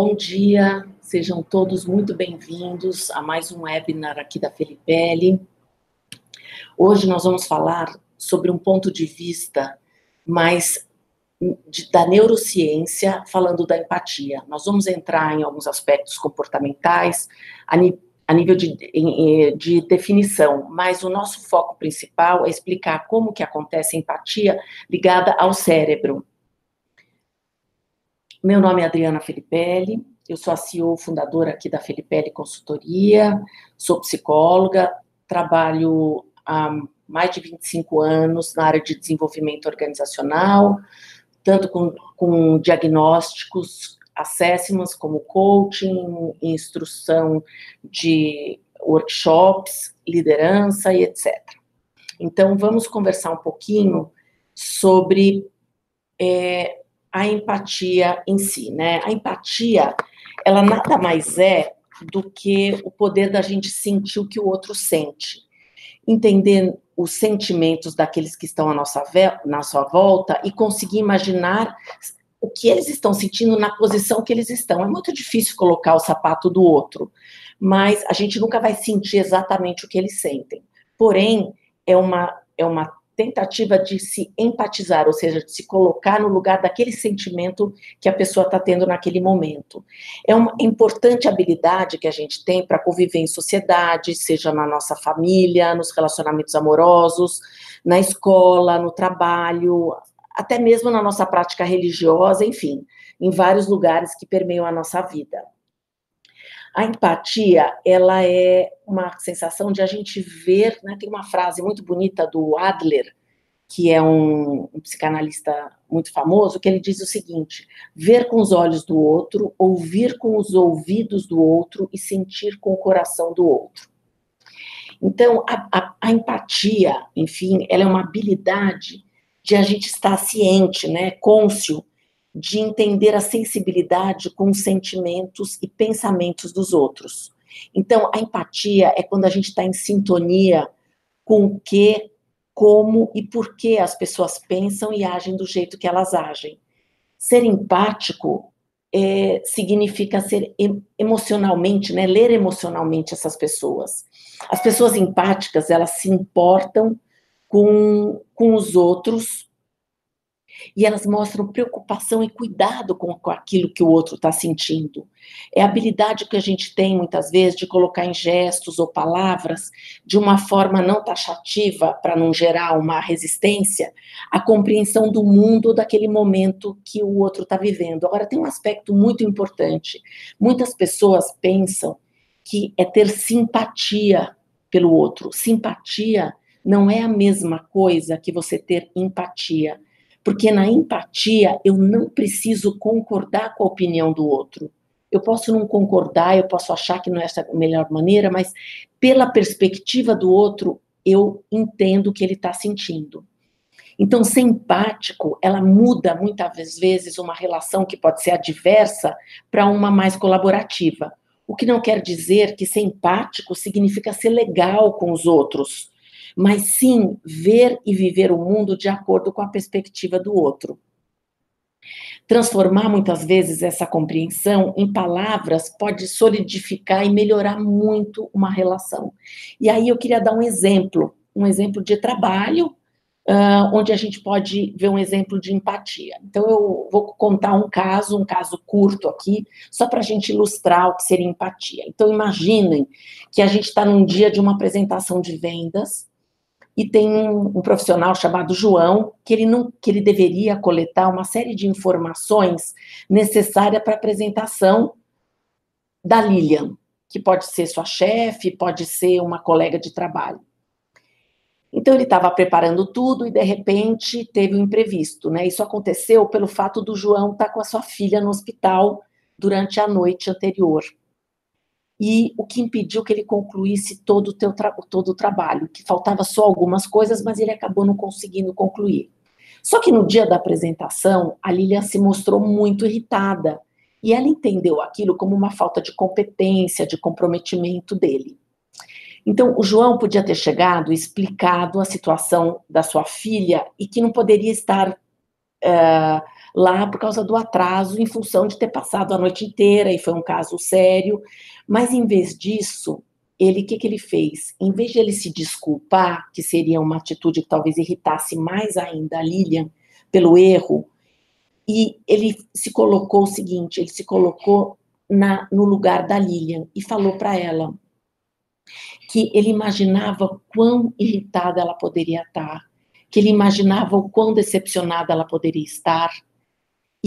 Bom dia, sejam todos muito bem-vindos a mais um webinar aqui da Felipelli. Hoje nós vamos falar sobre um ponto de vista mais de, da neurociência, falando da empatia. Nós vamos entrar em alguns aspectos comportamentais, a, a nível de, de definição, mas o nosso foco principal é explicar como que acontece a empatia ligada ao cérebro. Meu nome é Adriana Felipelli, eu sou a CEO fundadora aqui da Felipelli Consultoria, sou psicóloga, trabalho há mais de 25 anos na área de desenvolvimento organizacional, tanto com, com diagnósticos, assessments, como coaching, instrução de workshops, liderança e etc. Então, vamos conversar um pouquinho sobre é, a empatia em si, né? A empatia, ela nada mais é do que o poder da gente sentir o que o outro sente. Entender os sentimentos daqueles que estão à nossa, na sua volta e conseguir imaginar o que eles estão sentindo na posição que eles estão. É muito difícil colocar o sapato do outro, mas a gente nunca vai sentir exatamente o que eles sentem. Porém, é uma, é uma tentativa de se empatizar, ou seja, de se colocar no lugar daquele sentimento que a pessoa está tendo naquele momento. É uma importante habilidade que a gente tem para conviver em sociedade, seja na nossa família, nos relacionamentos amorosos, na escola, no trabalho, até mesmo na nossa prática religiosa, enfim, em vários lugares que permeiam a nossa vida. A empatia, ela é uma sensação de a gente ver, né, tem uma frase muito bonita do Adler, que é um, um, psicanalista muito famoso, que ele diz o seguinte: ver com os olhos do outro, ouvir com os ouvidos do outro e sentir com o coração do outro. Então, a, a, a empatia, enfim, ela é uma habilidade de a gente estar ciente, né, cônscio de entender a sensibilidade com os sentimentos e pensamentos dos outros. Então, a empatia é quando a gente está em sintonia com o que, como e por que as pessoas pensam e agem do jeito que elas agem. Ser empático é, significa ser emocionalmente, né, ler emocionalmente essas pessoas. As pessoas empáticas, elas se importam com, com os outros e elas mostram preocupação e cuidado com, aquilo que o outro está sentindo. É a habilidade que a gente tem, muitas vezes, de colocar em gestos ou palavras, de uma forma não taxativa, para não gerar uma resistência, a compreensão do mundo daquele momento que o outro está vivendo. Agora, tem um aspecto muito importante. Muitas pessoas pensam que é ter simpatia pelo outro. Simpatia não é a mesma coisa que você ter empatia. Porque na empatia eu não preciso concordar com a opinião do outro. Eu posso não concordar, eu posso achar que não é essa a melhor maneira, mas pela perspectiva do outro, eu entendo o que ele está sentindo. Então, ser empático, ela muda muitas vezes uma relação que pode ser adversa para uma mais colaborativa. O que não quer dizer que ser empático significa ser legal com os outros mas sim ver e viver o mundo de acordo com a perspectiva do outro. Transformar muitas vezes essa compreensão em palavras pode solidificar e melhorar muito uma relação. E aí eu queria dar um exemplo, um exemplo de trabalho, uh, onde a gente pode ver um exemplo de empatia. Então eu vou contar um caso, um caso curto aqui, só para a gente ilustrar o que seria empatia. Então imaginem que a gente está num dia de uma apresentação de vendas e tem um, um, profissional chamado João que ele não que ele deveria coletar uma série de informações necessárias para a apresentação da Lilian, que pode ser sua chefe, pode ser uma colega de trabalho. Então ele estava preparando tudo e de repente teve um imprevisto, né? Isso aconteceu pelo fato do João estar tá com a sua filha no hospital durante a noite anterior e o que impediu que ele concluísse todo o, teu todo o trabalho, que faltava só algumas coisas, mas ele acabou não conseguindo concluir. Só que no dia da apresentação, a Lilian se mostrou muito irritada, e ela entendeu aquilo como uma falta de competência, de comprometimento dele. Então, o João podia ter chegado e explicado a situação da sua filha e que não poderia estar uh, lá por causa do atraso, em função de ter passado a noite inteira, e foi um caso sério. Mas em vez disso, ele, o que, que ele fez? Em vez de ele se desculpar, que seria uma atitude que talvez irritasse mais ainda a Lilian pelo erro, e ele se colocou o seguinte, ele se colocou na, no lugar da Lilian e falou para ela que ele imaginava quão irritada ela poderia estar, que ele imaginava o quão decepcionada ela poderia estar.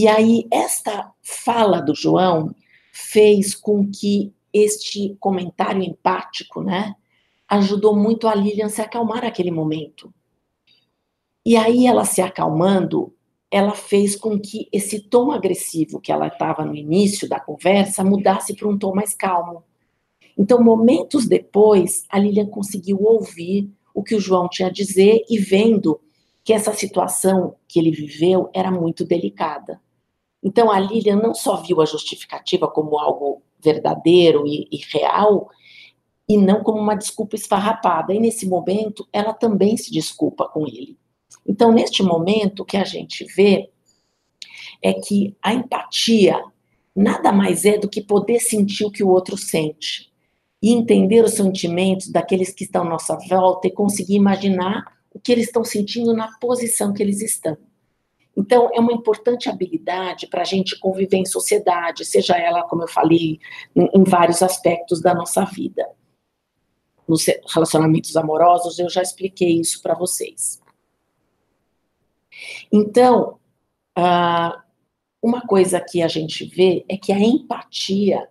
E aí, esta fala do João fez com que este comentário empático, né, ajudou muito a Lilian se acalmar naquele momento. E aí, ela se acalmando, ela fez com que esse tom agressivo que ela estava no início da conversa mudasse para um tom mais calmo. Então, momentos depois, a Lilian conseguiu ouvir o que o João tinha a dizer e vendo que essa situação que ele viveu era muito delicada. Então, a Lilian não só viu a justificativa como algo verdadeiro e, e real, e não como uma desculpa esfarrapada. E nesse momento, ela também se desculpa com ele. Então, neste momento, o que a gente vê é que a empatia nada mais é do que poder sentir o que o outro sente e entender os sentimentos daqueles que estão à nossa volta e conseguir imaginar o que eles estão sentindo na posição que eles estão. Então, é uma importante habilidade para a gente conviver em sociedade, seja ela, como eu falei, em, em vários aspectos da nossa vida. Nos relacionamentos amorosos, eu já expliquei isso para vocês. Então, uh, uma coisa que a gente vê é que a empatia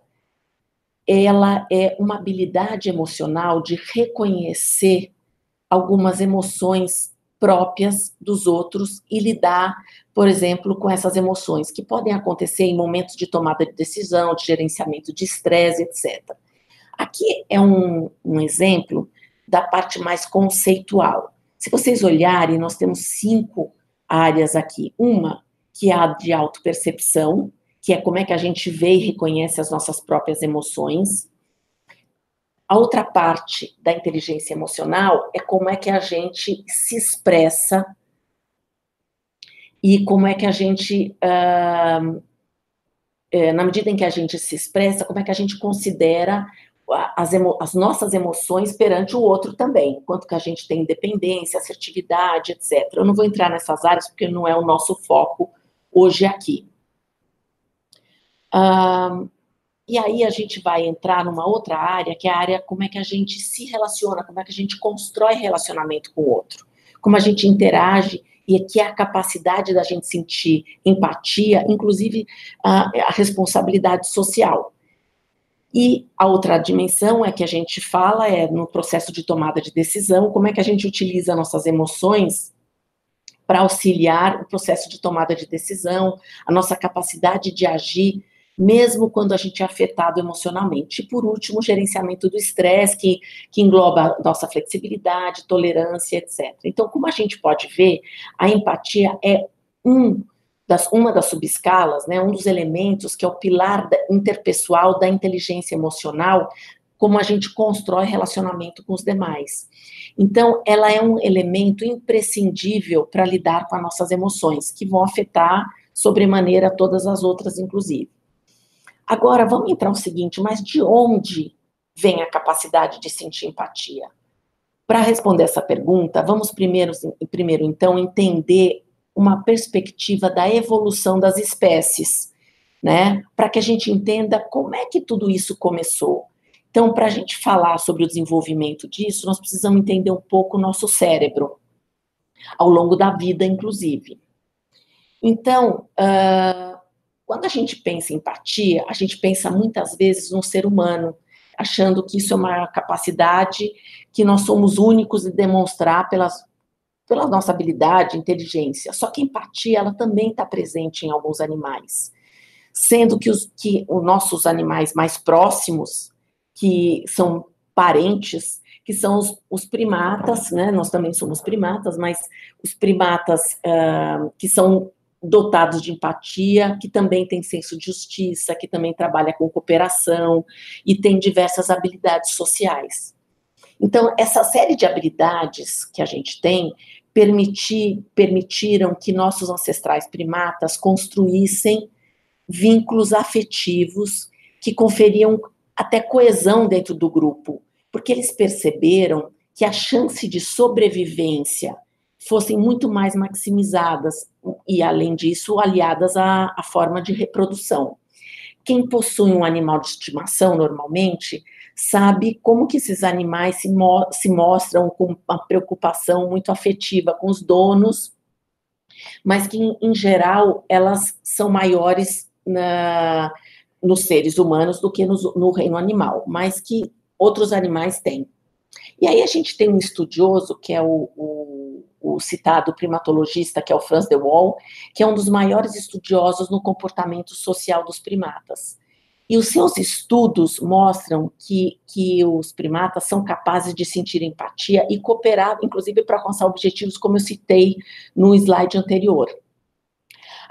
ela é uma habilidade emocional de reconhecer algumas emoções próprias dos outros e lidar, por exemplo, com essas emoções que podem acontecer em momentos de tomada de decisão, de gerenciamento de estresse, etc. Aqui é um, um exemplo da parte mais conceitual. Se vocês olharem, nós temos cinco áreas aqui. Uma que é a de autopercepção, que é como é que a gente vê e reconhece as nossas próprias emoções. A outra parte da inteligência emocional é como é que a gente se expressa e como é que a gente, uh, é, na medida em que a gente se expressa, como é que a gente considera as, as, nossas emoções perante o outro também, quanto que a gente tem independência, assertividade, etc. Eu não vou entrar nessas áreas porque não é o nosso foco hoje aqui. Um, e aí a gente vai entrar numa outra área, que é a área como é que a gente se relaciona, como é que a gente constrói relacionamento com o outro, como a gente interage e que é a capacidade da gente sentir empatia, inclusive a, a responsabilidade social. E a outra dimensão é que a gente fala é no processo de tomada de decisão, como é que a gente utiliza nossas emoções para auxiliar o processo de tomada de decisão, a nossa capacidade de agir mesmo quando a gente é afetado emocionalmente. E, por último, o gerenciamento do estresse, que, que engloba nossa flexibilidade, tolerância, etc. Então, como a gente pode ver, a empatia é um das, uma das subescalas, né, um dos elementos que é o pilar interpessoal da inteligência emocional, como a gente constrói relacionamento com os demais. Então, ela é um elemento imprescindível para lidar com as nossas emoções, que vão afetar sobremaneira todas as outras, inclusive. Agora, vamos entrar no seguinte, mas de onde vem a capacidade de sentir empatia? Para responder essa pergunta, vamos primeiro, primeiro, então, entender uma perspectiva da evolução das espécies, né? Para que a gente entenda como é que tudo isso começou. Então, para a gente falar sobre o desenvolvimento disso, nós precisamos entender um pouco o nosso cérebro, ao longo da vida, inclusive. Então, uh, quando a gente pensa em empatia, a gente pensa muitas vezes no ser humano, achando que isso é uma capacidade que nós somos únicos de demonstrar pelas, pela nossa habilidade, inteligência. Só que empatia, ela também está presente em alguns animais. Sendo que os, que os nossos animais mais próximos, que são parentes, que são os, os, primatas, né? Nós também somos primatas, mas os primatas uh, que são dotados de empatia, que também tem senso de justiça, que também trabalha com cooperação e tem diversas habilidades sociais. Então, essa série de habilidades que a gente tem permitir, permitiram que nossos ancestrais primatas construíssem vínculos afetivos que conferiam até coesão dentro do grupo, porque eles perceberam que a chance de sobrevivência fossem muito mais maximizadas e, além disso, aliadas à, à forma de reprodução. Quem possui um animal de estimação, normalmente, sabe como que esses animais se, mo se mostram com uma preocupação muito afetiva com os donos, mas que, em, em geral, elas são maiores na, nos seres humanos do que no, no reino animal, mas que outros animais têm. E aí a gente tem um estudioso, que é o, o, o, citado primatologista, que é o Franz de Waal, que é um dos maiores estudiosos no comportamento social dos primatas. E os seus estudos mostram que, que os primatas são capazes de sentir empatia e cooperar, inclusive, para alcançar objetivos, como eu citei no slide anterior.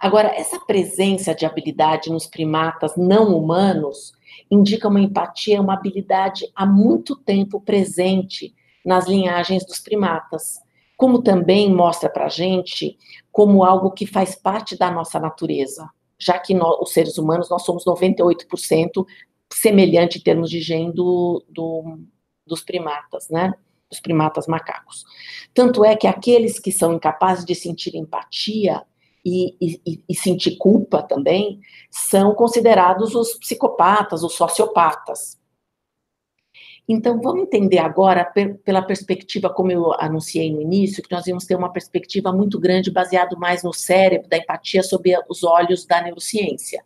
Agora, essa presença de habilidade nos primatas não humanos indica uma empatia, uma habilidade há muito tempo presente nas linhagens dos primatas, como também mostra para a gente como algo que faz parte da nossa natureza, já que nós, os seres humanos, nós somos 98% semelhante em termos de gene do, do, dos primatas, né? Dos primatas macacos. Tanto é que aqueles que são incapazes de sentir empatia e, e, e, sentir culpa também, são considerados os psicopatas, os sociopatas. Então, vamos entender agora, pela perspectiva, como eu anunciei no início, que nós vamos ter uma perspectiva muito grande, baseado mais no cérebro, da empatia, sob os olhos da neurociência.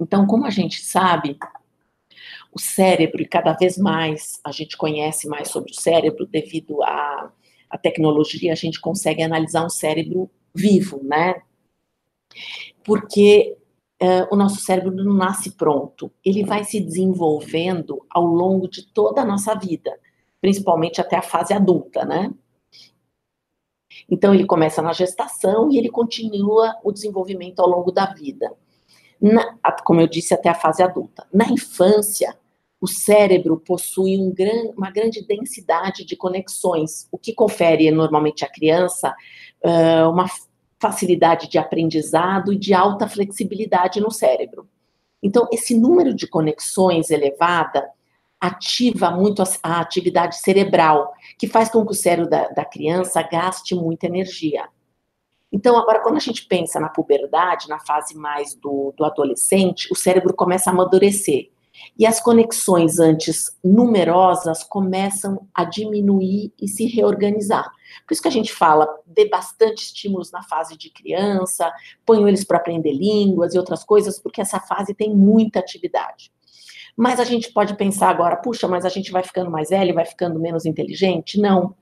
Então, como a gente sabe, o cérebro, e cada vez mais a gente conhece mais sobre o cérebro devido a a tecnologia, a gente consegue analisar um cérebro vivo, né? Porque uh, o nosso cérebro não nasce pronto, ele vai se desenvolvendo ao longo de toda a nossa vida, principalmente até a fase adulta, né? Então, ele começa na gestação e ele continua o desenvolvimento ao longo da vida. Na, como eu disse, até a fase adulta. Na infância, o cérebro possui um gran, uma grande densidade de conexões, o que confere normalmente à criança uh, uma facilidade de aprendizado e de alta flexibilidade no cérebro. Então, esse número de conexões elevada ativa muito a, atividade cerebral, que faz com que o cérebro da, da criança gaste muita energia. Então, agora, quando a gente pensa na puberdade, na fase mais do, do adolescente, o cérebro começa a amadurecer. E as conexões antes numerosas começam a diminuir e se reorganizar. Por isso que a gente fala, dê bastante estímulos na fase de criança, ponham eles para aprender línguas e outras coisas, porque essa fase tem muita atividade. Mas a gente pode pensar agora, puxa, mas a gente vai ficando mais velho, vai ficando menos inteligente? Não.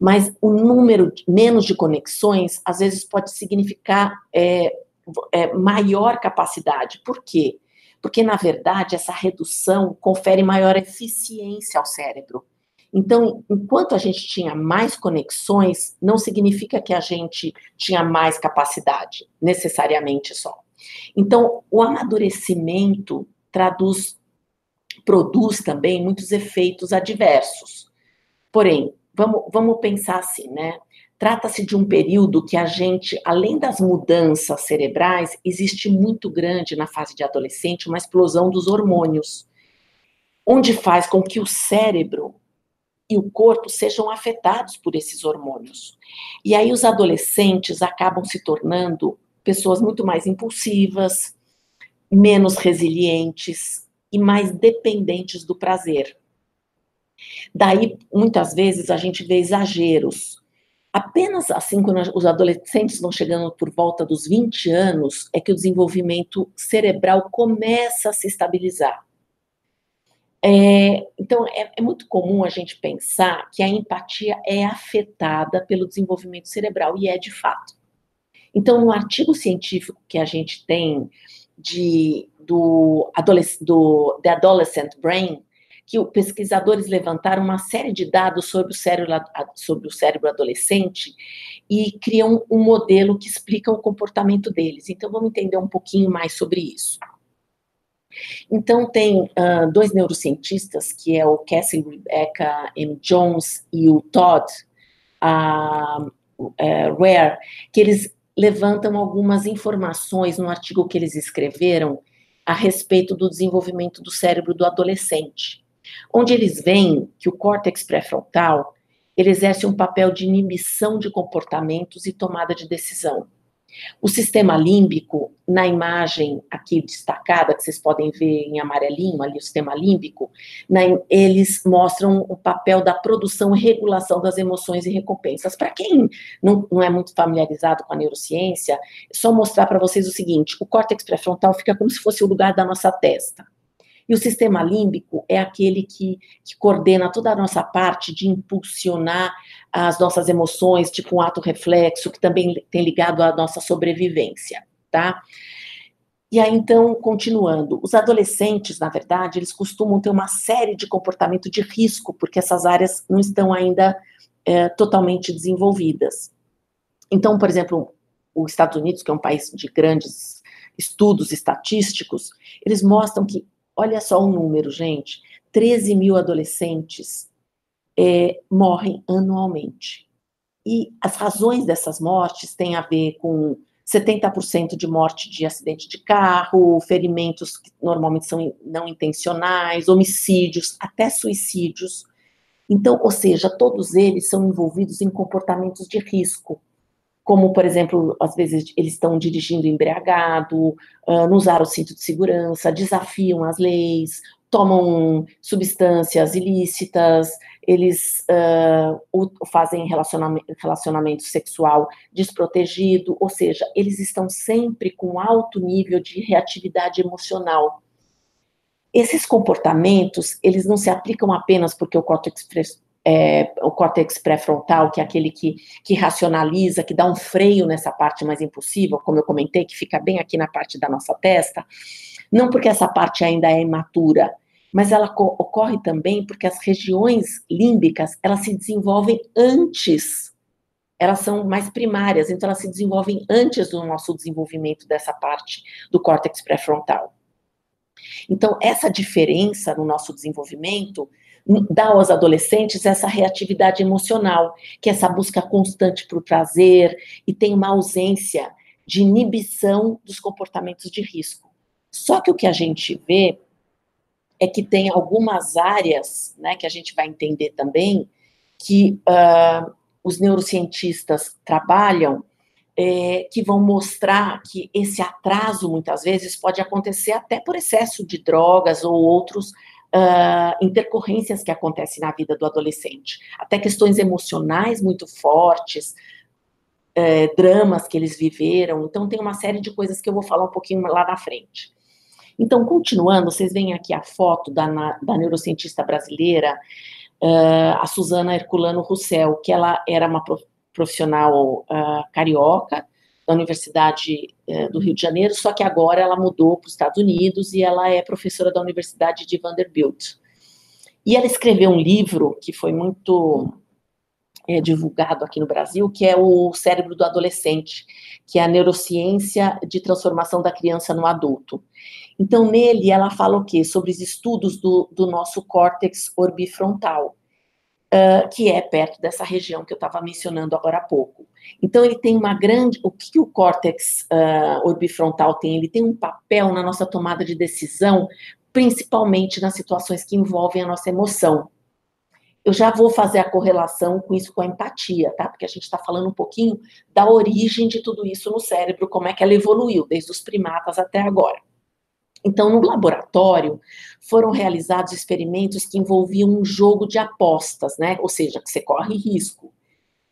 Mas o número de, menos de conexões, às vezes, pode significar é, é, maior capacidade. Por quê? porque na verdade essa redução confere maior eficiência ao cérebro. Então, enquanto a gente tinha mais conexões, não significa que a gente tinha mais capacidade, necessariamente só. Então, o amadurecimento traduz, produz também muitos efeitos adversos. Porém, vamos, vamos pensar assim, né? Trata-se de um período que a gente, além das mudanças cerebrais, existe muito grande na fase de adolescente uma explosão dos hormônios, onde faz com que o cérebro e o corpo sejam afetados por esses hormônios. E aí os adolescentes acabam se tornando pessoas muito mais impulsivas, menos resilientes e mais dependentes do prazer. Daí, muitas vezes, a gente vê exageros Apenas assim, quando os adolescentes vão chegando por volta dos 20 anos, é que o desenvolvimento cerebral começa a se estabilizar. É, então, é, é, muito comum a gente pensar que a empatia é afetada pelo desenvolvimento cerebral, e é de fato. Então, no artigo científico que a gente tem de, do, do The Adolescent Brain, que pesquisadores levantaram uma série de dados sobre o cérebro, sobre o cérebro adolescente e criam um modelo que explica o comportamento deles. Então, vamos entender um pouquinho mais sobre isso. Então, tem uh, dois neurocientistas, que é o Cassie Rebecca M. Jones e o Todd a é, Rare, que eles levantam algumas informações no artigo que eles escreveram a respeito do desenvolvimento do cérebro do adolescente, onde eles veem que o córtex pré-frontal ele exerce um papel de inibição de comportamentos e tomada de decisão. O sistema límbico, na imagem aqui destacada, que vocês podem ver em amarelinho, ali o sistema límbico, eles mostram o papel da produção e regulação das emoções e recompensas. Para quem não, não é muito familiarizado com a neurociência, só mostrar para vocês o seguinte: o córtex pré-frontal fica como se fosse o lugar da nossa testa. E o sistema límbico é aquele que, que coordena toda a nossa parte de impulsionar as nossas emoções, tipo um ato reflexo, que também tem ligado à nossa sobrevivência, tá? E aí, então, continuando, os adolescentes, na verdade, eles costumam ter uma série de comportamento de risco, porque essas áreas não estão ainda é, totalmente desenvolvidas. Então, por exemplo, os Estados Unidos, que é um país de grandes estudos estatísticos, eles mostram que Olha só o número, gente: 13 mil adolescentes é, morrem anualmente. E as razões dessas mortes têm a ver com 70% de morte de acidente de carro, ferimentos que normalmente são não intencionais, homicídios, até suicídios. Então, ou seja, todos eles são envolvidos em comportamentos de risco como, por exemplo, às vezes eles estão dirigindo embriagado, uh, não usaram o cinto de segurança, desafiam as leis, tomam substâncias ilícitas, eles uh, fazem relacionamento, relacionamento sexual desprotegido, ou seja, eles estão sempre com alto nível de reatividade emocional. Esses comportamentos, eles não se aplicam apenas porque o córtex é, o córtex pré-frontal, que é aquele que, que racionaliza, que dá um freio nessa parte mais impulsiva, como eu comentei, que fica bem aqui na parte da nossa testa, não porque essa parte ainda é imatura, mas ela ocorre também porque as regiões límbicas, elas se desenvolvem antes, elas são mais primárias, então elas se desenvolvem antes do nosso desenvolvimento dessa parte do córtex pré-frontal. Então, essa diferença no nosso desenvolvimento dá aos adolescentes essa reatividade emocional, que é essa busca constante por prazer e tem uma ausência de inibição dos comportamentos de risco. Só que o que a gente vê é que tem algumas áreas, né, que a gente vai entender também, que uh, os neurocientistas trabalham, é, que vão mostrar que esse atraso, muitas vezes, pode acontecer até por excesso de drogas ou outros uh, intercorrências que acontecem na vida do adolescente, até questões emocionais muito fortes, uh, dramas que eles viveram. Então, tem uma série de coisas que eu vou falar um pouquinho lá na frente. Então, continuando, vocês veem aqui a foto da, da neurocientista brasileira, uh, a Suzana Herculano Russell, que ela era uma profissional uh, carioca, da Universidade é, do Rio de Janeiro, só que agora ela mudou para os Estados Unidos e ela é professora da Universidade de Vanderbilt. E ela escreveu um livro que foi muito é, divulgado aqui no Brasil, que é o Cérebro do Adolescente, que é a neurociência de transformação da criança no adulto. Então, nele, ela fala o quê? Sobre os estudos do, do nosso córtex orbifrontal, uh, que é perto dessa região que eu estava mencionando agora há pouco. Então, ele tem uma grande. O que o córtex uh, orbifrontal tem? Ele tem um papel na nossa tomada de decisão, principalmente nas situações que envolvem a nossa emoção. Eu já vou fazer a correlação com isso com a empatia, tá? Porque a gente está falando um pouquinho da origem de tudo isso no cérebro, como é que ela evoluiu, desde os primatas até agora. Então, no laboratório, foram realizados experimentos que envolviam um jogo de apostas, né? Ou seja, que você corre risco.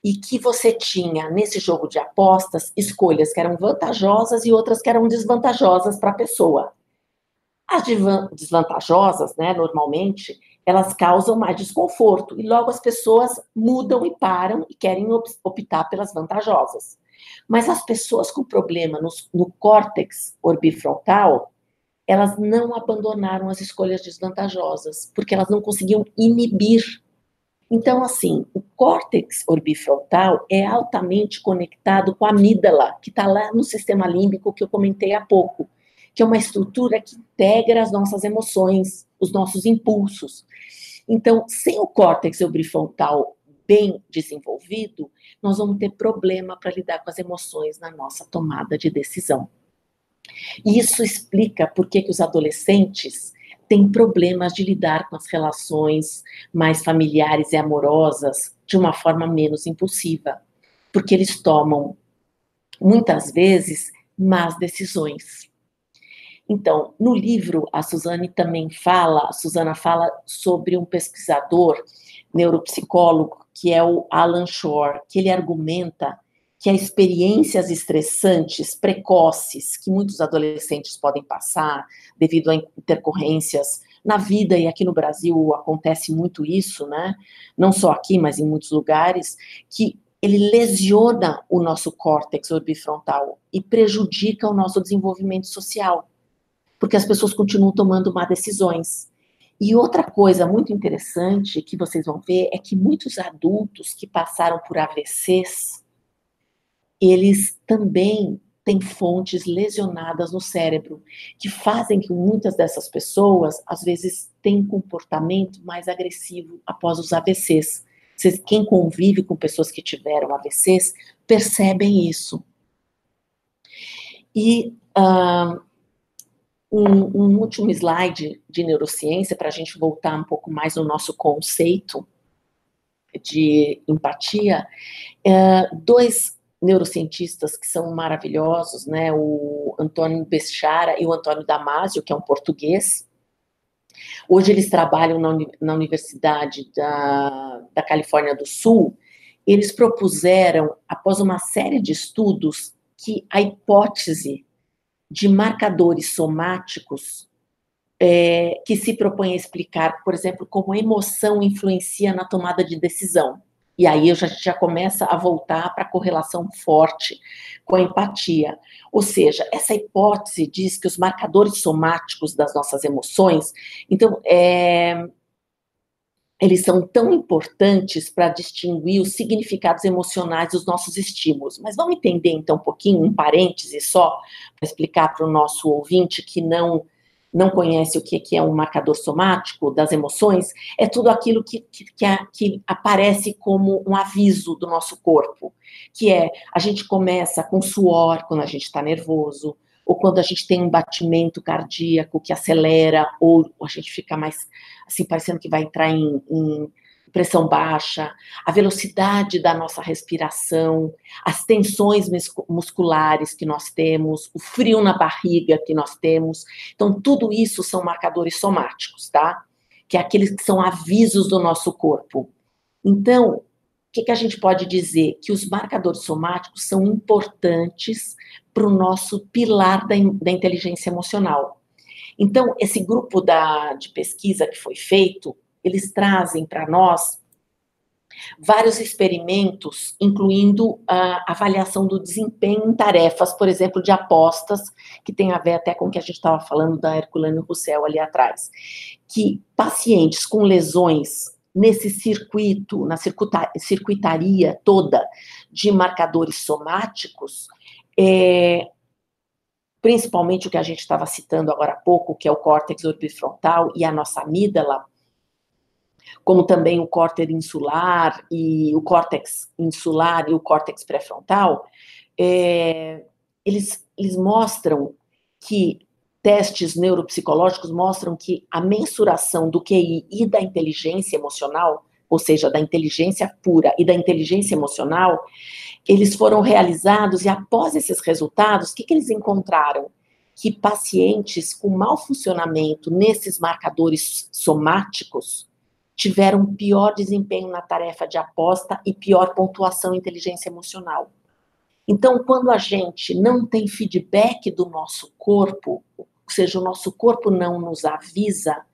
E que você tinha, nesse jogo de apostas, escolhas que eram vantajosas e outras que eram desvantajosas para a pessoa. As desvantajosas, né, normalmente, elas causam mais desconforto e logo as pessoas mudam e param e querem optar pelas vantajosas. Mas as pessoas com problema no, no córtex orbifrontal, elas não abandonaram as escolhas desvantajosas, porque elas não conseguiam inibir. Então, assim, o córtex orbifrontal é altamente conectado com a amígdala, que está lá no sistema límbico que eu comentei há pouco, que é uma estrutura que integra as nossas emoções, os nossos impulsos. Então, sem o córtex orbifrontal bem desenvolvido, nós vamos ter problema para lidar com as emoções na nossa tomada de decisão. E isso explica por que, que os adolescentes têm problemas de lidar com as relações mais familiares e amorosas de uma forma menos impulsiva, porque eles tomam, muitas vezes, más decisões. Então, no livro, a Suzane também fala, a Suzana fala sobre um pesquisador neuropsicólogo, que é o Alan Shore, que ele argumenta que as experiências estressantes precoces que muitos adolescentes podem passar devido a intercorrências na vida e aqui no Brasil acontece muito isso, né? Não só aqui, mas em muitos lugares, que ele lesiona o nosso córtex orbifrontal e prejudica o nosso desenvolvimento social, porque as pessoas continuam tomando má decisões. E outra coisa muito interessante que vocês vão ver é que muitos adultos que passaram por AVCs eles também têm fontes lesionadas no cérebro, que fazem que muitas dessas pessoas, às vezes, tenham comportamento mais agressivo após os AVCs. Quem convive com pessoas que tiveram AVCs percebem isso. E uh, um, um, último slide de neurociência, para a gente voltar um pouco mais no nosso conceito de empatia. Uh, dois neurocientistas que são maravilhosos, né? O Antônio Bechara e o Antônio Damasio, que é um português. Hoje eles trabalham na, na Universidade da, da Califórnia do Sul. Eles propuseram, após uma série de estudos, que a hipótese de marcadores somáticos é, que se propõe a explicar, por exemplo, como a emoção influencia na tomada de decisão. E aí a gente já começa a voltar para a correlação forte com a empatia. Ou seja, essa hipótese diz que os marcadores somáticos das nossas emoções, então, é, eles são tão importantes para distinguir os significados emocionais dos nossos estímulos. Mas vamos entender então um pouquinho, um parêntese só, para explicar para o nosso ouvinte que não não conhece o que é um marcador somático das emoções, é tudo aquilo que, que, que, aparece como um aviso do nosso corpo, que é a gente começa com suor quando a gente está nervoso, ou quando a gente tem um batimento cardíaco que acelera, ou a gente fica mais assim, parecendo que vai entrar em, em pressão baixa, a velocidade da nossa respiração, as tensões musculares que nós temos, o frio na barriga que nós temos. Então, tudo isso são marcadores somáticos, tá? Que é aqueles que são avisos do nosso corpo. Então, o que, que a gente pode dizer? Que os marcadores somáticos são importantes para o nosso pilar da, da inteligência emocional. Então, esse grupo da, de pesquisa que foi feito, eles trazem para nós vários experimentos, incluindo a avaliação do desempenho em tarefas, por exemplo, de apostas, que tem a ver até com o que a gente estava falando da Herculano Roussel ali atrás, que pacientes com lesões nesse circuito, na circuitaria toda de marcadores somáticos, é, principalmente o que a gente estava citando agora há pouco, que é o córtex orbifrontal e a nossa amígdala, como também o córtex insular e o córtex insular e o córtex pré-frontal, é, eles, eles mostram que testes neuropsicológicos mostram que a mensuração do QI e da inteligência emocional, ou seja, da inteligência pura e da inteligência emocional, eles foram realizados e após esses resultados, o que, que eles encontraram? Que pacientes com mau funcionamento nesses marcadores somáticos tiveram pior desempenho na tarefa de aposta e pior pontuação em inteligência emocional. Então, quando a gente não tem feedback do nosso corpo, ou seja, o nosso corpo não nos avisa,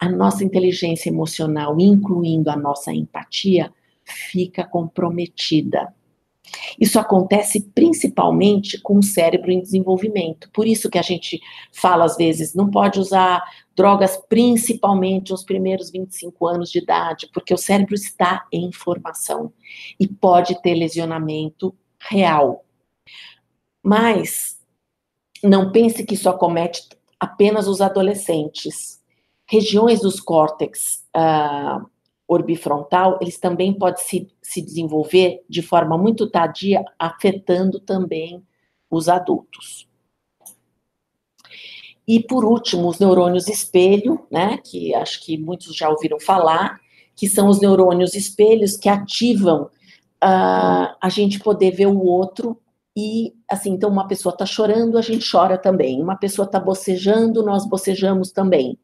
a nossa inteligência emocional, incluindo a nossa empatia, fica comprometida. Isso acontece principalmente com o cérebro em desenvolvimento. Por isso que a gente fala às vezes, não pode usar drogas principalmente nos primeiros 25 anos de idade, porque o cérebro está em formação e pode ter lesionamento real. Mas não pense que isso acomete apenas os adolescentes. Regiões dos córtex uh, orbifrontal, eles também podem se, se desenvolver de forma muito tardia, afetando também os adultos. E por último, os neurônios espelho, né, que acho que muitos já ouviram falar, que são os neurônios espelhos que ativam uh, a gente poder ver o outro e, assim, então uma pessoa está chorando, a gente chora também. Uma pessoa está bocejando, nós bocejamos também.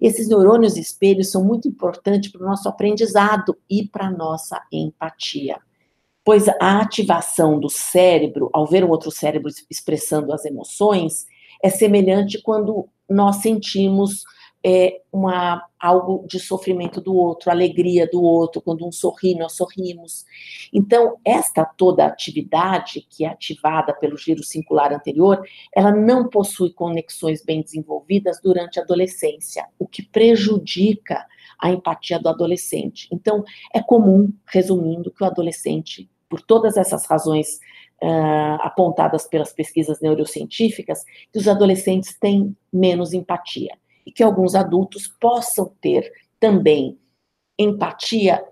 Esses neurônios espelhos são muito importantes para o nosso aprendizado e para a nossa empatia. Pois a ativação do cérebro, ao ver o outro cérebro expressando as emoções, é semelhante quando nós sentimos é, uma, algo de sofrimento do outro, alegria do outro, quando um sorri, nós sorrimos. Então, esta toda atividade que é ativada pelo giro circular anterior, ela não possui conexões bem desenvolvidas durante a adolescência, o que prejudica a empatia do adolescente. Então, é comum, resumindo, que o adolescente, por todas essas razões uh, apontadas pelas pesquisas neurocientíficas, que os adolescentes têm menos empatia e que alguns adultos possam ter também empatia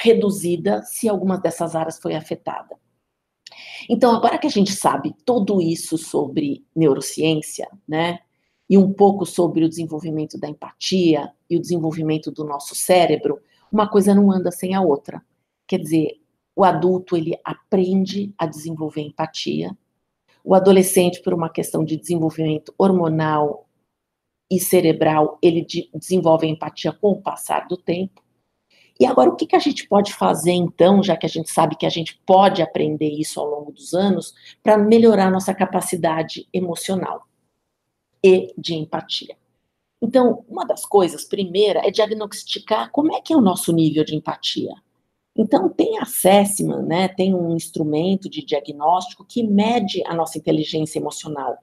reduzida se alguma dessas áreas foi afetada. Então, agora que a gente sabe tudo isso sobre neurociência, né, e um pouco sobre o desenvolvimento da empatia e o desenvolvimento do nosso cérebro, uma coisa não anda sem a outra. Quer dizer, o adulto ele aprende a desenvolver empatia, o adolescente por uma questão de desenvolvimento hormonal e cerebral, ele de, desenvolve empatia com o passar do tempo. E agora, o que, que a gente pode fazer, então, já que a gente sabe que a gente pode aprender isso ao longo dos anos, para melhorar nossa capacidade emocional e de empatia? Então, uma das coisas, primeira, é diagnosticar como é que é o nosso nível de empatia. Então, tem Assessment, né, tem um instrumento de diagnóstico que mede a nossa inteligência emocional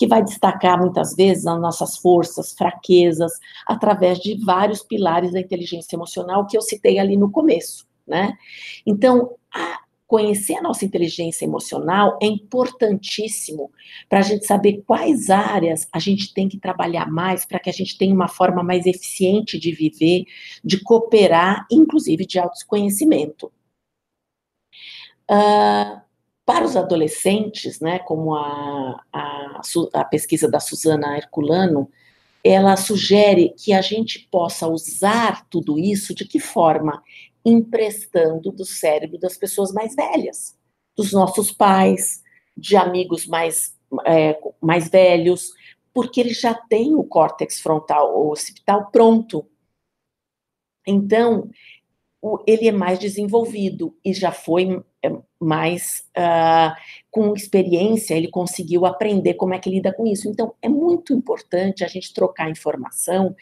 que vai destacar muitas vezes as nossas forças, fraquezas, através de vários pilares da inteligência emocional que eu citei ali no começo, né? Então, a, conhecer a nossa inteligência emocional é importantíssimo para a gente saber quais áreas a gente tem que trabalhar mais para que a gente tenha uma forma mais eficiente de viver, de cooperar, inclusive de autoconhecimento. Uh, para os adolescentes, né, como a, a, a pesquisa da Suzana Herculano, ela sugere que a gente possa usar tudo isso de que forma? Emprestando do cérebro das pessoas mais velhas, dos nossos pais, de amigos mais, é, mais velhos, porque eles já têm o córtex frontal ou occipital pronto. Então, ele é mais desenvolvido e já foi é, mais uh, com experiência, ele conseguiu aprender como é que lida com isso. Então, é muito importante a gente trocar informação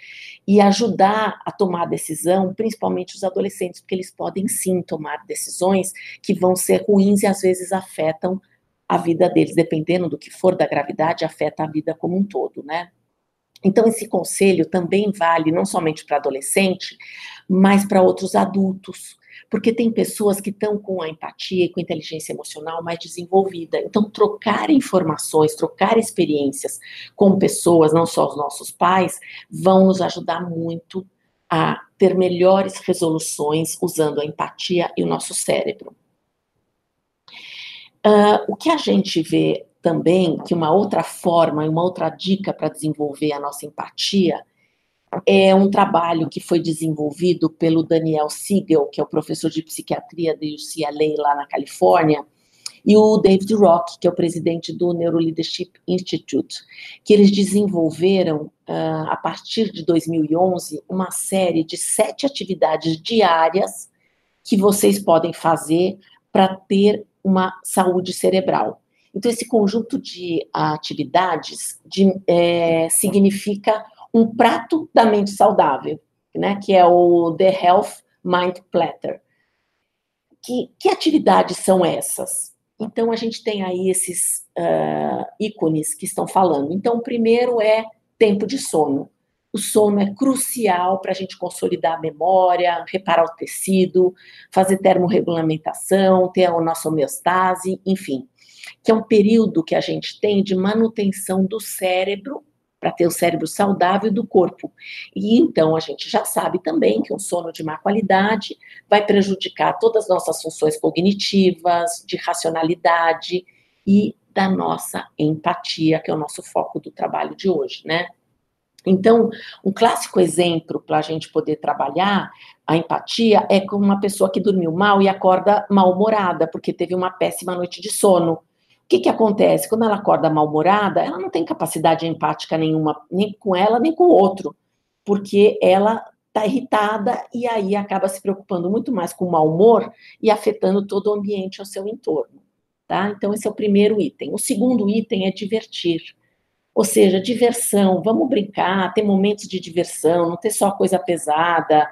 e ajudar a tomar decisão, principalmente os adolescentes, porque eles podem sim tomar decisões que vão ser ruins e às vezes afetam a vida deles, dependendo do que for da gravidade, afeta a vida como um todo, né? Então, esse conselho também vale não somente para adolescente, mas para outros adultos, porque tem pessoas que estão com a empatia e com a inteligência emocional mais desenvolvida. Então, trocar informações, trocar experiências com pessoas, não só os nossos pais, vão nos ajudar muito a ter melhores resoluções usando a empatia e o nosso cérebro. Uh, o que a gente vê também que uma outra forma e uma outra dica para desenvolver a nossa empatia é um trabalho que foi desenvolvido pelo Daniel Siegel, que é o professor de psiquiatria da UCLA lá na Califórnia, e o David Rock, que é o presidente do Neuroleadership Institute, que eles desenvolveram, uh, a partir de 2011, uma série de sete atividades diárias que vocês podem fazer para ter uma saúde cerebral. Então, esse conjunto de atividades de, é, significa um prato da mente saudável, né, que é o The Health Mind Platter. Que, que atividades são essas? Então, a gente tem aí esses uh, ícones que estão falando. Então, o primeiro é tempo de sono. O sono é crucial para a gente consolidar a memória, reparar o tecido, fazer termorregulamentação, ter a nossa homeostase, enfim. Que é um período que a gente tem de manutenção do cérebro para ter o cérebro saudável do corpo. E então a gente já sabe também que um sono de má qualidade vai prejudicar todas as nossas funções cognitivas, de racionalidade e da nossa empatia, que é o nosso foco do trabalho de hoje, né? Então, um clássico exemplo para a gente poder trabalhar a empatia é com uma pessoa que dormiu mal e acorda mal-humorada, porque teve uma péssima noite de sono. O que, que acontece? Quando ela acorda mal-humorada, ela não tem capacidade empática nenhuma, nem com ela, nem com o outro, porque ela está irritada e aí acaba se preocupando muito mais com o mau humor e afetando todo o ambiente ao seu entorno. Tá? Então, esse é o primeiro item. O segundo item é divertir. Ou seja, diversão, vamos brincar, ter momentos de diversão, não ter só coisa pesada,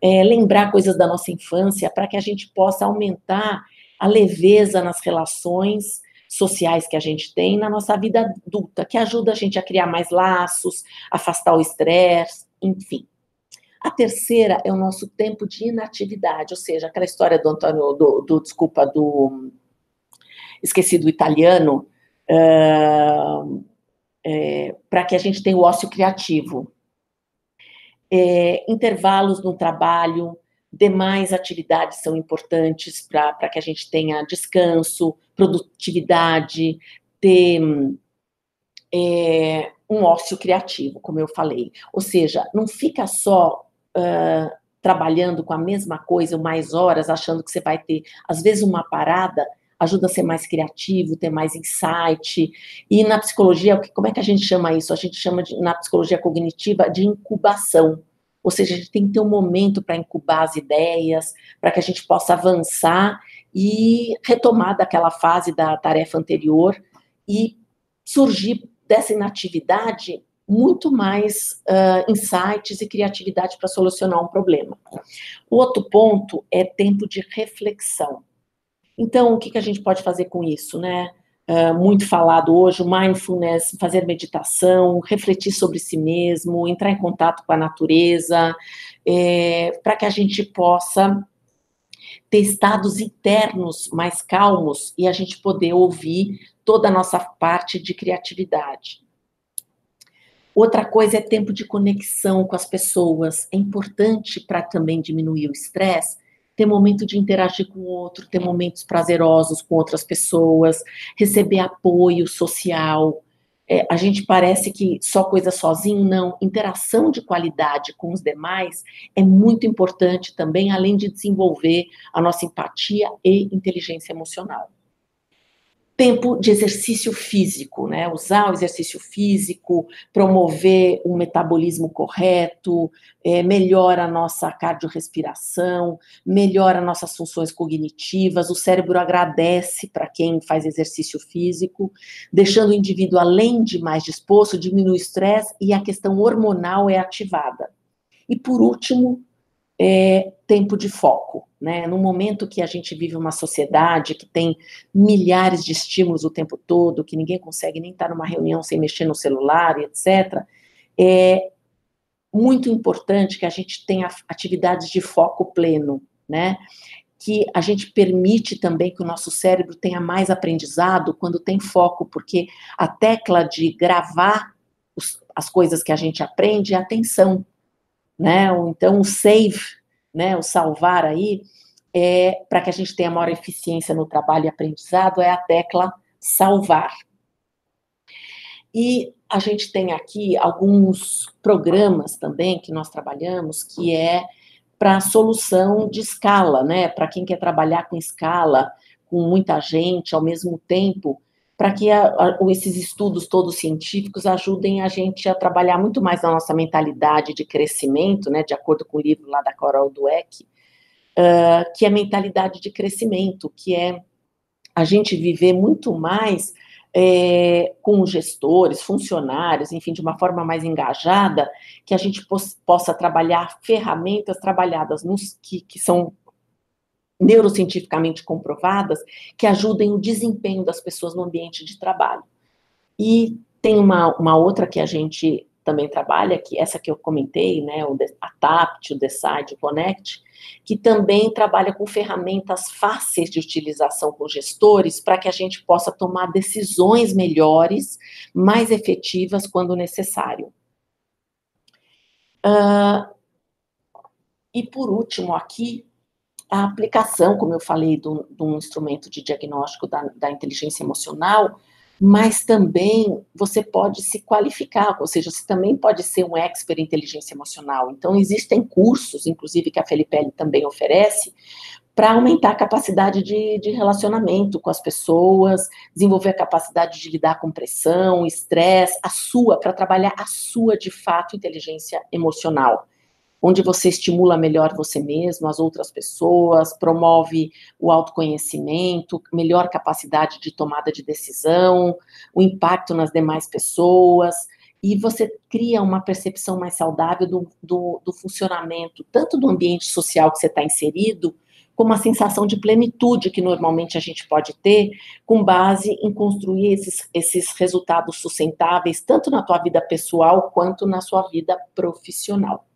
é, lembrar coisas da nossa infância, para que a gente possa aumentar a leveza nas relações sociais que a gente tem na nossa vida adulta, que ajuda a gente a criar mais laços, afastar o estresse, enfim. A terceira é o nosso tempo de inatividade, ou seja, aquela história do Antônio, do, do desculpa, do esqueci do italiano, uh, é, para que a gente tenha o ócio criativo. É, intervalos no trabalho, demais atividades são importantes para que a gente tenha descanso, produtividade, ter é, um ócio criativo, como eu falei. Ou seja, não fica só uh, trabalhando com a mesma coisa mais horas, achando que você vai ter, às vezes, uma parada ajuda a ser mais criativo, ter mais insight. E na psicologia, como é que a gente chama isso? A gente chama de, na psicologia cognitiva de incubação. Ou seja, a gente tem que ter um momento para incubar as ideias, para que a gente possa avançar e retomar daquela fase da tarefa anterior e surgir dessa inatividade muito mais uh, insights e criatividade para solucionar um problema. O outro ponto é tempo de reflexão. Então, o que, que a gente pode fazer com isso, né? Uh, muito falado hoje, mindfulness, fazer meditação, refletir sobre si mesmo, entrar em contato com a natureza, é, para que a gente possa ter estados internos mais calmos e a gente poder ouvir toda a nossa parte de criatividade. Outra coisa é tempo de conexão com as pessoas. É importante para também diminuir o estresse ter momento de interagir com o outro, ter momentos prazerosos com outras pessoas, receber apoio social. É, a gente parece que só coisa sozinho, não. Interação de qualidade com os demais é muito importante também, além de desenvolver a nossa empatia e inteligência emocional tempo de exercício físico, né? Usar o exercício físico, promover um metabolismo correto, é, melhora a nossa cardiorrespiração, melhora nossas funções cognitivas, o cérebro agradece para quem faz exercício físico, deixando o indivíduo, além de mais disposto, diminui o estresse e a questão hormonal é ativada. E por último, é, tempo de foco, né? No momento que a gente vive uma sociedade que tem milhares de estímulos o tempo todo, que ninguém consegue nem estar numa reunião sem mexer no celular, etc., é muito importante que a gente tenha atividades de foco pleno, né? Que a gente permite também que o nosso cérebro tenha mais aprendizado quando tem foco, porque a tecla de gravar os, as coisas que a gente aprende é atenção né? Ou então o save, né? O salvar aí, é, para que a gente tenha maior eficiência no trabalho e aprendizado, é a tecla salvar. E a gente tem aqui alguns programas também que nós trabalhamos, que é para solução de escala, né? Para quem quer trabalhar com escala, com muita gente ao mesmo tempo, para que a, a, esses estudos todos científicos ajudem a gente a trabalhar muito mais na nossa mentalidade de crescimento, né, de acordo com o livro lá da Carol Dweck, uh, que é mentalidade de crescimento, que é a gente viver muito mais é, com gestores, funcionários, enfim, de uma forma mais engajada, que a gente possa trabalhar ferramentas trabalhadas nos, que, que são neurocientificamente comprovadas que ajudem o desempenho das pessoas no ambiente de trabalho. E tem uma, uma outra que a gente também trabalha, que essa que eu comentei, né, o a TAPT, o Decide, o Connect, que também trabalha com ferramentas fáceis de utilização com gestores para que a gente possa tomar decisões melhores, mais efetivas quando necessário. Uh, e por último, aqui, a aplicação, como eu falei, de um instrumento de diagnóstico da, da inteligência emocional, mas também você pode se qualificar, ou seja, você também pode ser um expert em inteligência emocional. Então, existem cursos, inclusive, que a Felipe também oferece, para aumentar a capacidade de, de, relacionamento com as pessoas, desenvolver a capacidade de lidar com pressão, estresse, a sua, para trabalhar a sua, de fato, inteligência emocional onde você estimula melhor você mesmo, as outras pessoas, promove o autoconhecimento, melhor capacidade de tomada de decisão, o impacto nas demais pessoas, e você cria uma percepção mais saudável do, do, do funcionamento, tanto do ambiente social que você está inserido, como a sensação de plenitude que normalmente a gente pode ter, com base em construir esses, esses resultados sustentáveis, tanto na tua vida pessoal quanto na sua vida profissional.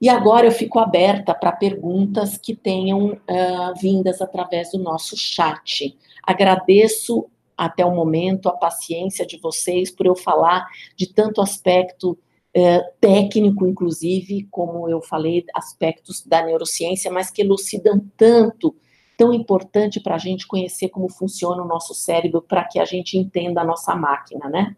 E agora eu fico aberta para perguntas que tenham uh, vindas através do nosso chat. Agradeço até o momento a paciência de vocês por eu falar de tanto aspecto uh, técnico, inclusive, como eu falei, aspectos da neurociência, mas que elucidam tanto, tão importante para a gente conhecer como funciona o nosso cérebro, para que a gente entenda a nossa máquina, né?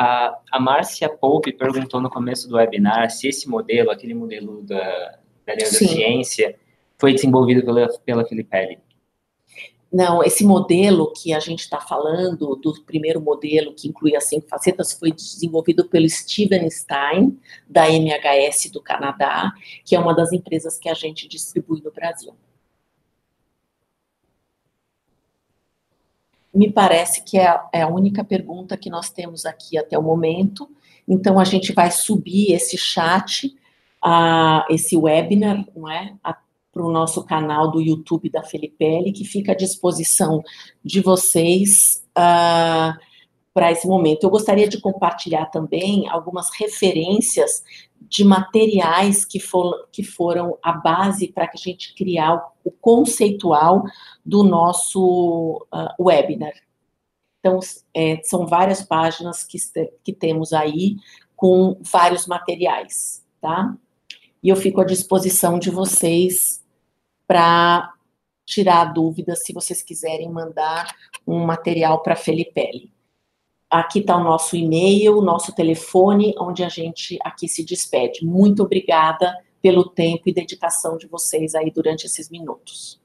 A, a Márcia Poupe perguntou no começo do webinar se esse modelo, aquele modelo da, da neurociência, foi desenvolvido pela, pela Filipelli. Não, esse modelo que a gente está falando, do primeiro modelo que inclui as cinco facetas, foi desenvolvido pelo Steven Stein, da MHS do Canadá, que é uma das empresas que a gente distribui no Brasil. Me parece que é a, é a única pergunta que nós temos aqui até o momento. Então, a gente vai subir esse chat, esse webinar, não é? para o nosso canal do YouTube da Felipelli, que fica à disposição de vocês uh, para esse momento. Eu gostaria de compartilhar também algumas referências de materiais que, for, que foram a base para que a gente criar o conceitual do nosso uh, webinar. Então, é, são várias páginas que, que temos aí com vários materiais, tá? E eu fico à disposição de vocês para tirar dúvidas se vocês quiserem mandar um material para a Felipelli. Aqui está o nosso e-mail, o nosso telefone, onde a gente aqui se despede. Muito obrigada pelo tempo e dedicação de vocês aí durante esses minutos.